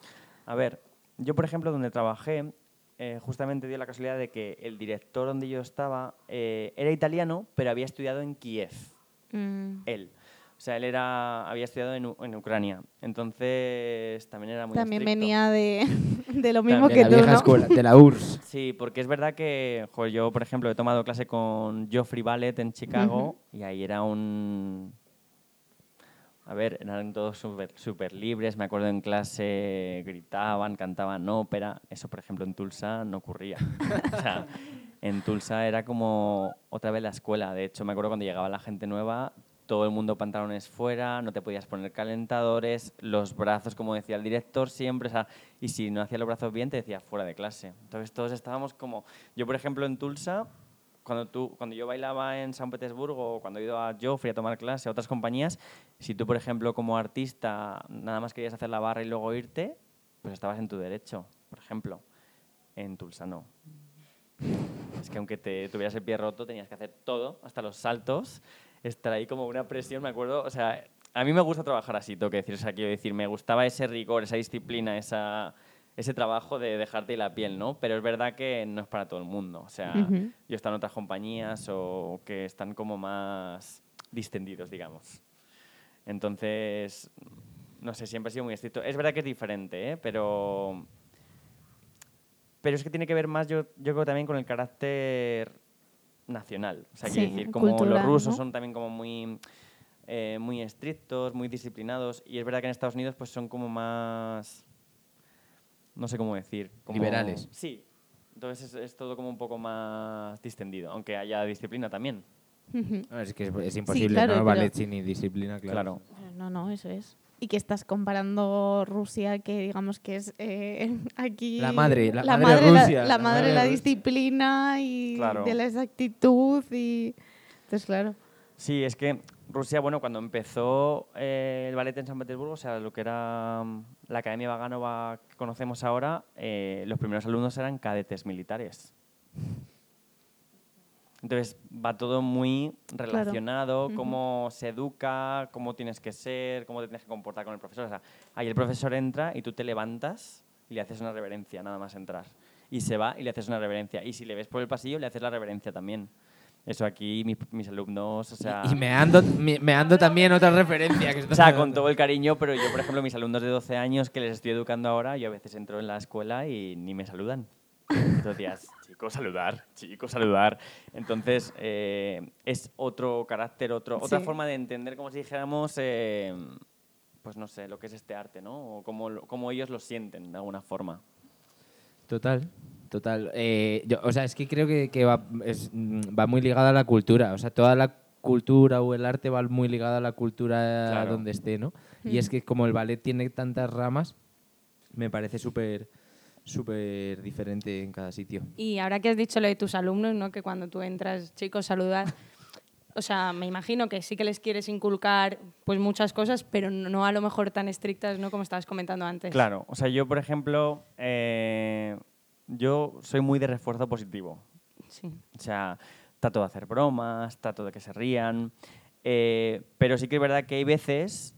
A ver, yo por ejemplo donde trabajé, eh, justamente dio la casualidad de que el director donde yo estaba eh, era italiano, pero había estudiado en Kiev, Mm, él. O sea, él era, había estudiado en, U- en Ucrania. Entonces también era muy También estricto. venía de, de lo mismo de que la tú, vieja ¿no? escuela, de la URSS. Sí, porque es verdad que yo, por ejemplo, he tomado clase con Geoffrey Ballet en Chicago y ahí era un... A ver, eran todos súper súper libres. Me acuerdo en clase gritaban, cantaban ópera. Eso, por ejemplo, en Tulsa no ocurría. o sea, en Tulsa era como otra vez la escuela. De hecho, me acuerdo cuando llegaba la gente nueva, todo el mundo pantalones fuera, no te podías poner calentadores, los brazos, como decía el director, siempre. O sea, y si no hacías los brazos bien, te decía fuera de clase. Entonces todos estábamos como... Yo, por ejemplo, en Tulsa, cuando, tú, cuando yo bailaba en San Petersburgo o cuando he ido a Joffrey a tomar clase a otras compañías, si tú, por ejemplo, como artista, nada más querías hacer la barra y luego irte, pues estabas en tu derecho, por ejemplo. En Tulsa no. Es que aunque te tuvieras el pie roto, tenías que hacer todo, hasta los saltos, estar ahí como una presión, me acuerdo. O sea, a mí me gusta trabajar así, tengo que decir. O sea, quiero decir, me gustaba ese rigor, esa disciplina, esa, ese trabajo de dejarte la piel, ¿no? Pero es verdad que no es para todo el mundo. O sea, yo he estado en otras compañías o que están como más distendidos, digamos. Entonces, no sé, siempre he sido muy estricto. Es verdad que es diferente, ¿eh? Pero pero es que tiene que ver más, yo, yo creo, también con el carácter nacional. O sea, quiero Sí, decir, como los rusos ¿no? son también como muy, eh, muy estrictos, muy disciplinados, y es verdad que en Estados Unidos pues son como más, no sé cómo decir. como- Liberales. Sí. Entonces es, es todo como un poco más distendido, aunque haya disciplina también. Es que es, es imposible, claro, ¿no? pero- Ballet sin disciplina, claro. Claro. No, no, eso es. Y que estás comparando Rusia, que digamos que es eh, aquí... La madre, la madre madre, la- Rusia, La, la madre madre de la disciplina y Claro. de la exactitud y... Entonces, claro. Sí, es que Rusia, bueno, cuando empezó eh, el ballet en San Petersburgo, o sea, lo que era mm, la Academia Vaganova que conocemos ahora, eh, los primeros alumnos eran cadetes militares. Entonces va todo muy relacionado, Ujú. cómo se educa, cómo tienes que ser, cómo te tienes que comportar con el profesor. O sea, ahí el profesor entra y tú te levantas y le haces una reverencia nada más entrar. Y se va y le haces una reverencia. Y si le ves por el pasillo, le haces la reverencia también. Eso aquí, mis, mis alumnos, o sea... Y me ando, me, me ando también otra referencia. Que O sea, con todo el cariño, pero yo, por ejemplo, mis alumnos de 12 años que les estoy educando ahora, yo a veces entro en la escuela y ni me saludan. Entonces chicos, saludar, chicos, saludar. Entonces, eh, es otro carácter, otro, otra forma de entender, como si dijéramos, eh, pues no sé, lo que es este arte, ¿no? O cómo, cómo ellos lo sienten, de alguna forma. Total, total. Eh, yo- o sea, es que creo que, que va, es, mm, va muy ligada a la cultura. O sea, toda la cultura o el arte va muy ligada a la cultura Claro. donde esté, ¿no? Y es que como el ballet tiene tantas ramas, me parece súper súper diferente en cada sitio. Y ahora que has dicho lo de tus alumnos, ¿no? que cuando tú entras, chicos, saludar. O sea, me imagino que sí que les quieres inculcar pues muchas cosas, pero no a lo mejor tan estrictas, ¿no? Como estabas comentando antes. Claro, o sea, yo, por ejemplo, eh, yo soy muy de refuerzo positivo. Sí. O sea, trato de hacer bromas, trato de que se rían. eh, pero sí que es verdad que hay veces.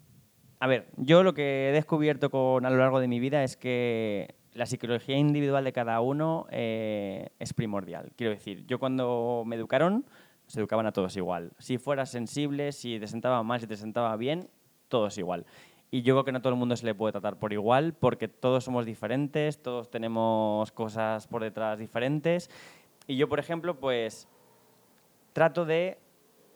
A ver, yo lo que he descubierto con, a lo largo de mi vida es que la psicología individual de cada uno eh, es primordial. Quiero decir, yo cuando me educaron, se educaban a todos igual. Si fueras sensible, si te sentaba mal, si te sentaba bien, todos igual. Y yo creo que no a todo el mundo se le puede tratar por igual, porque todos somos diferentes, todos tenemos cosas por detrás diferentes. Y yo, por ejemplo, pues trato de,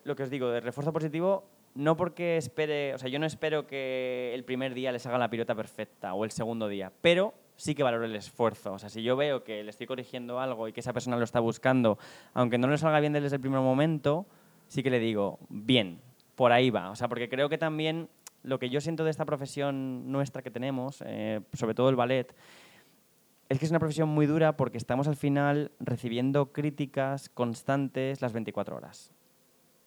lo que os digo, de refuerzo positivo, no porque espere, o sea, yo no espero que el primer día les haga la pilota perfecta o el segundo día, pero sí que valoro el esfuerzo. O sea, si yo veo que le estoy corrigiendo algo y que esa persona lo está buscando, aunque no le salga bien desde el primer momento, sí que le digo, bien, por ahí va. O sea, porque creo que también lo que yo siento de esta profesión nuestra que tenemos, eh, sobre todo el ballet, es que es una profesión muy dura porque estamos al final recibiendo críticas constantes las 24 horas.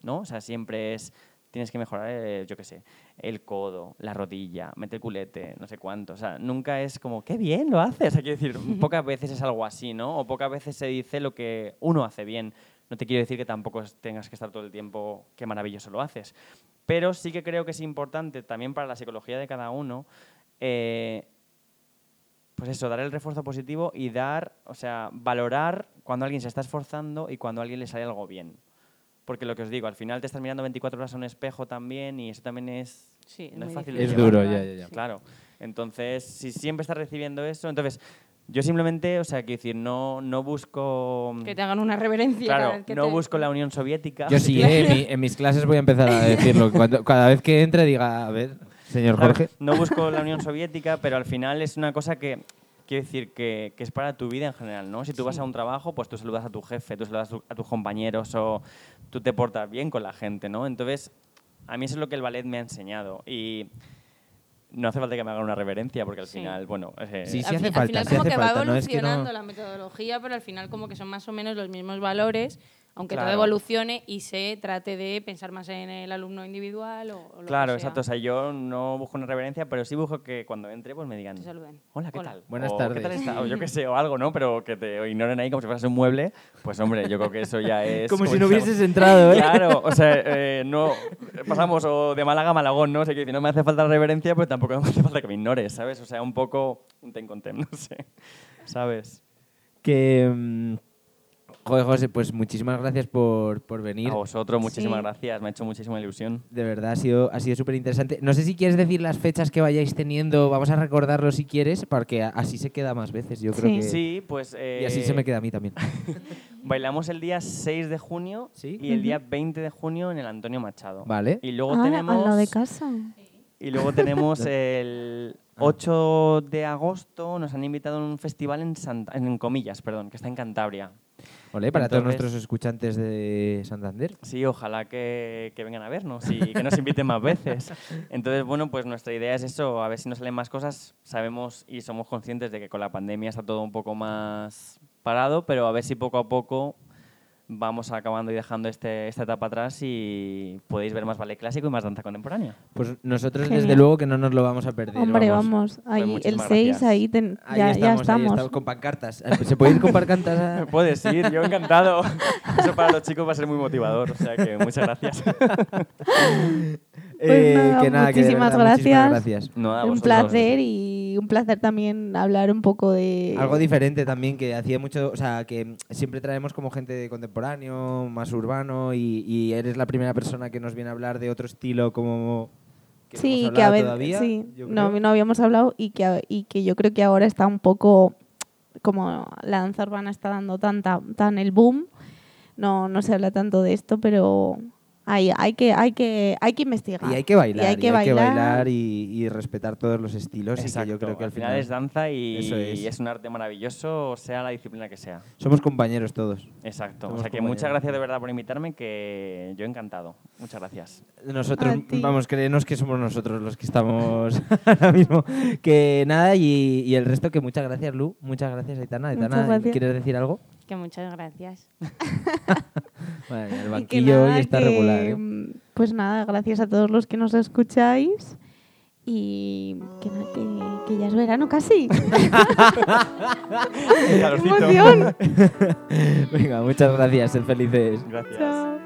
¿no? O sea, siempre es tienes que mejorar, eh, yo qué sé, el codo, la rodilla, mete el culete, no sé cuánto. O sea, nunca es como, qué bien lo haces. Hay que decir, pocas veces es algo así, ¿no? O pocas veces se dice lo que uno hace bien. No te quiero decir que tampoco tengas que estar todo el tiempo, qué maravilloso lo haces. Pero sí que creo que es importante también para la psicología de cada uno, eh, pues eso, dar el refuerzo positivo y dar, o sea, valorar cuando alguien se está esforzando y cuando a alguien le sale algo bien. Porque lo que os digo, al final te estás mirando 24 horas a un espejo también y eso también es, Sí, es no es muy fácil. Es llevar. duro, ya, ya, ya. Claro. Entonces, si siempre estás recibiendo eso, entonces yo simplemente, o sea, quiero decir, no, no busco... Que te hagan una reverencia. cada Claro, vez que no te- busco la Unión Soviética. Yo sí, eh, en, mi- en mis clases voy a empezar a decirlo. Cuando, cada vez que entre diga, a ver, señor Claro, Jorge. no busco la Unión Soviética, pero al final es una cosa que quiero decir que, que es para tu vida en general, ¿no? Si tú vas a un trabajo, pues tú saludas a tu jefe, tú saludas a, tu- a tus compañeros o tú te portas bien con la gente, ¿no? Entonces, a mí eso es lo que el ballet me ha enseñado y no hace falta que me hagan una reverencia porque al Sí. final, bueno, eh, Sí, sí hace fi- al falta, final sí como hace que va falta, no es que no- evolucionando la metodología, pero al final como que son más o menos los mismos valores, aunque todo Claro. evolucione y se trate de pensar más en el alumno individual o, o lo Claro, que sea. exacto. O sea, yo no busco una reverencia, pero sí busco que cuando entre, pues me digan, Te saluden. hola, ¿qué Hola. tal? Buenas O, tardes. ¿Qué tal está? O yo qué sé, o algo, ¿no? Pero que te ignoren ahí como si fueras un mueble. Pues hombre, yo creo que eso ya es... Como si no hubieses entrado, ¿eh? Claro, o sea, eh, no pasamos o de Málaga a Malagón, ¿no? O sea, que si no me hace falta la reverencia, pues tampoco me hace falta que me ignores, ¿sabes? O sea, un poco un ten con ten, no sé, ¿sabes? Que. mm, Joder, José, pues muchísimas gracias por, por venir. A vosotros, muchísimas Sí. gracias, me ha hecho muchísima ilusión. De verdad, ha sido, ha sido súper interesante. No sé si quieres decir las fechas que vayáis teniendo. Vamos a recordarlo si quieres, porque así se queda más veces. Yo creo Sí. que. Sí, pues... Y así eh, se me queda a mí también. Bailamos el día 6 de junio Sí. y el día 20 de junio en el Antonio Machado. Vale. Y luego Ah, tenemos... al lado de casa. Y luego tenemos el 8 de agosto, nos han invitado a un festival en, Santa- en Comillas, perdón, que está en Cantabria. Para todos nuestros escuchantes de Santander. Sí, ojalá que, que vengan a vernos y que nos inviten más veces. Entonces, bueno, pues nuestra idea es eso, a ver si nos salen más cosas. Sabemos y somos conscientes de que con la pandemia está todo un poco más parado, pero a ver si poco a poco vamos acabando y dejando este, esta etapa atrás y podéis ver más ballet clásico y más danza contemporánea. Pues nosotros, Genial. desde luego, que no nos lo vamos a perder. Hombre, vamos. vamos. Ahí, el muchísimas 6, gracias. ahí, ten- Ahí ya, estamos, ya ahí estamos. estamos, con pancartas. ¿Se puede ir con pancartas? a- Puedes ir, yo encantado. Eso para los chicos va a ser muy motivador, o sea que muchas gracias. Eh, nada, que nada, que de muchísimas gracias. No, un vosotros. placer y un placer también hablar un poco de... Algo diferente también, que hacía mucho, o sea, que siempre traemos como gente de contemporáneo, más urbano, y, y eres la primera persona que nos viene a hablar de otro estilo como... que sí, hemos que a ver, todavía, sí, no, no habíamos hablado y que, y que yo creo que ahora está un poco, como la danza urbana está dando tanta, tan el boom, no, no se habla tanto de esto, pero hay, hay, que, hay, que, hay que investigar. Y hay que bailar, Y hay que bailar. y, y respetar todos los estilos, y que yo creo que al final, es danza y Eso es. y es un arte maravilloso, sea la disciplina que sea. somos compañeros todos. Exacto. Somos o sea que muchas gracias de verdad por invitarme, que yo encantado. Muchas gracias. Nosotros, vamos, créenos que somos nosotros los que estamos ahora mismo. Que nada, y, y el resto que muchas gracias, Lu. Muchas gracias, Aitana. Aitana, gracias. ¿quieres decir algo? Que muchas gracias. Bueno, el banquillo nada, hoy está que, regular. ¿eh? Pues nada, gracias a todos los que nos escucháis. Y que, que- que ya es verano casi. ¡Qué emoción! Venga, muchas gracias, sed felices. Gracias. Chao.